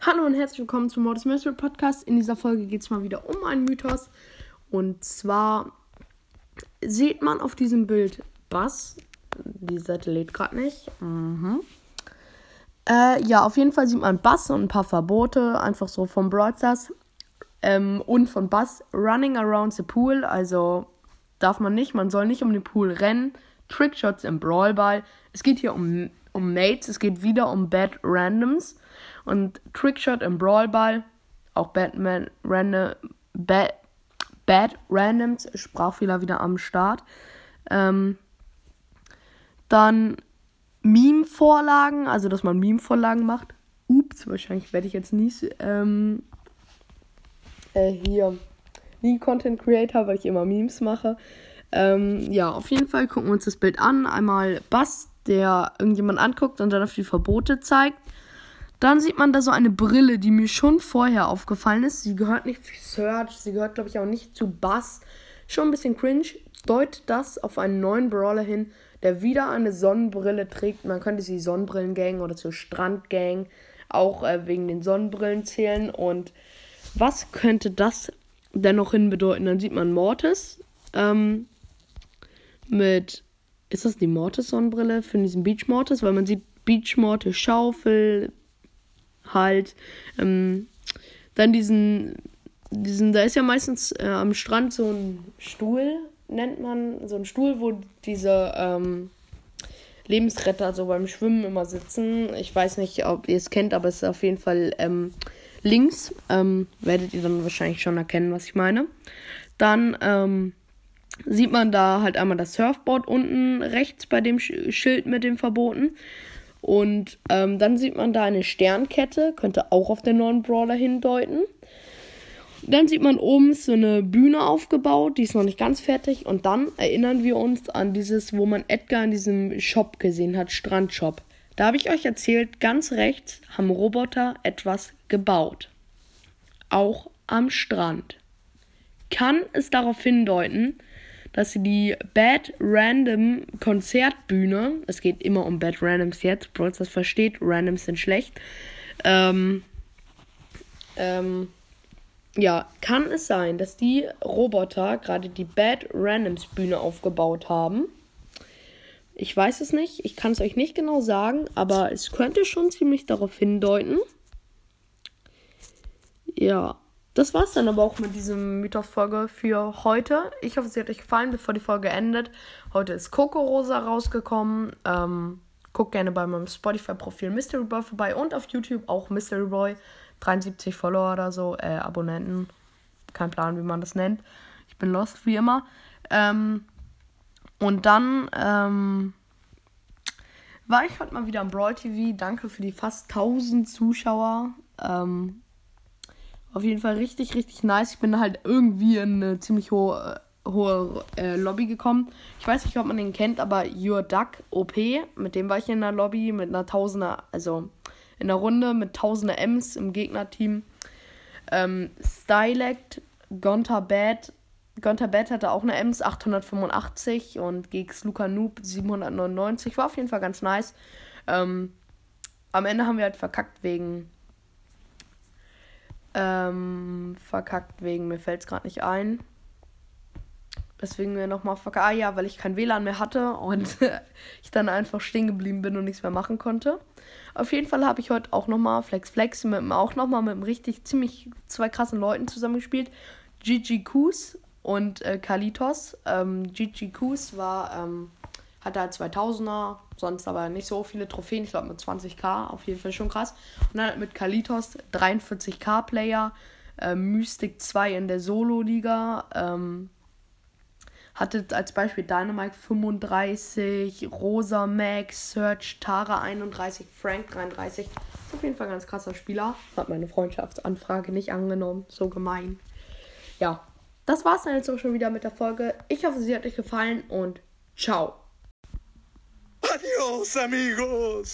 Hallo und herzlich willkommen zum Mordes Mystery Podcast. In dieser Folge geht es mal wieder um einen Mythos. Und zwar sieht man auf diesem Bild Bass. Die Seite lädt gerade nicht. Mhm. Äh, ja, auf jeden Fall sieht man Bass und ein paar Verbote. Einfach so vom Broadstars. Ähm, und von Bass Running Around the Pool. Also darf man nicht. Man soll nicht um den Pool rennen. Trickshots im Brawlball. Es geht hier um, um Mates. Es geht wieder um Bad Randoms. Und Trickshot im Brawlball. Auch Batman Random. Bad, Bad Randoms. Sprachfehler wieder am Start. Ähm, dann Meme-Vorlagen. Also, dass man Meme-Vorlagen macht. Ups, wahrscheinlich werde ich jetzt nie. Ähm, äh, hier. Nie Content Creator, weil ich immer Memes mache. Ähm, ja, auf jeden Fall gucken wir uns das Bild an. Einmal Bass, der irgendjemand anguckt und dann auf die Verbote zeigt. Dann sieht man da so eine Brille, die mir schon vorher aufgefallen ist. Sie gehört nicht zu Search, sie gehört, glaube ich, auch nicht zu Bass. Schon ein bisschen cringe. Deutet das auf einen neuen Brawler hin, der wieder eine Sonnenbrille trägt. Man könnte sie Sonnenbrillengang oder zur Strandgang auch äh, wegen den Sonnenbrillen zählen. Und was könnte das denn noch hin bedeuten? Dann sieht man Mortis ähm, mit. Ist das die Mortis-Sonnenbrille für diesen Beach Mortis? Weil man sieht Beach Mortis Schaufel, halt. Ähm, dann diesen, diesen, da ist ja meistens äh, am Strand so ein Stuhl, nennt man, so ein Stuhl, wo diese ähm, Lebensretter so beim Schwimmen immer sitzen. Ich weiß nicht, ob ihr es kennt, aber es ist auf jeden Fall ähm, links. Ähm, werdet ihr dann wahrscheinlich schon erkennen, was ich meine. Dann ähm, sieht man da halt einmal das Surfboard unten rechts bei dem Schild mit dem Verboten. Und ähm, dann sieht man da eine Sternkette, könnte auch auf den neuen Brawler hindeuten. Dann sieht man oben so eine Bühne aufgebaut, die ist noch nicht ganz fertig. Und dann erinnern wir uns an dieses, wo man Edgar in diesem Shop gesehen hat, Strandshop. Da habe ich euch erzählt, ganz rechts haben Roboter etwas gebaut. Auch am Strand. Kann es darauf hindeuten, dass sie die Bad Random Konzertbühne, es geht immer um Bad Randoms jetzt, Bros das versteht, Randoms sind schlecht, ähm, ähm, ja, kann es sein, dass die Roboter gerade die Bad Randoms Bühne aufgebaut haben? Ich weiß es nicht, ich kann es euch nicht genau sagen, aber es könnte schon ziemlich darauf hindeuten. Ja, das war's dann aber auch mit diesem Mythos-Folge für heute. Ich hoffe, sie hat euch gefallen, bevor die Folge endet. Heute ist Coco Rosa rausgekommen. Ähm, guckt gerne bei meinem Spotify-Profil Mystery Boy vorbei und auf YouTube auch Mystery Boy. 73 Follower oder so, äh, Abonnenten. Kein Plan, wie man das nennt. Ich bin lost, wie immer. Ähm, und dann ähm, war ich heute mal wieder am Brawl TV. Danke für die fast 1000 Zuschauer. Ähm, auf jeden Fall richtig, richtig nice. Ich bin halt irgendwie in eine ziemlich hohe, hohe äh, Lobby gekommen. Ich weiß nicht, ob man den kennt, aber Your Duck OP, mit dem war ich in der Lobby mit einer Tausender, also in der Runde mit Tausender Ms im Gegnerteam. Ähm, Stylect, Gonta Bad. Gonta Bad hatte auch eine Ms 885 und Geeks Luca Noob 799. War auf jeden Fall ganz nice. Ähm, am Ende haben wir halt verkackt wegen ähm, verkackt wegen, mir fällt es gerade nicht ein. Deswegen mir nochmal verkackt. Ah ja, weil ich kein WLAN mehr hatte und ich dann einfach stehen geblieben bin und nichts mehr machen konnte. Auf jeden Fall habe ich heute auch nochmal Flex Flex mit, auch nochmal mit einem richtig ziemlich zwei krassen Leuten zusammengespielt. Gigi Kus und äh, Kalitos. Ähm, Gigi Kus war ähm, hat er 2000er, sonst aber nicht so viele Trophäen. Ich glaube mit 20k, auf jeden Fall schon krass. Und dann mit Kalitos 43k Player, äh, Mystic 2 in der Solo-Liga. Ähm, hatte als Beispiel Dynamite 35, Rosa Max, Search Tara 31, Frank 33. Ist auf jeden Fall ein ganz krasser Spieler. Hat meine Freundschaftsanfrage nicht angenommen. So gemein. Ja, das war's dann jetzt auch schon wieder mit der Folge. Ich hoffe, sie hat euch gefallen und ciao. Adiós, amigos.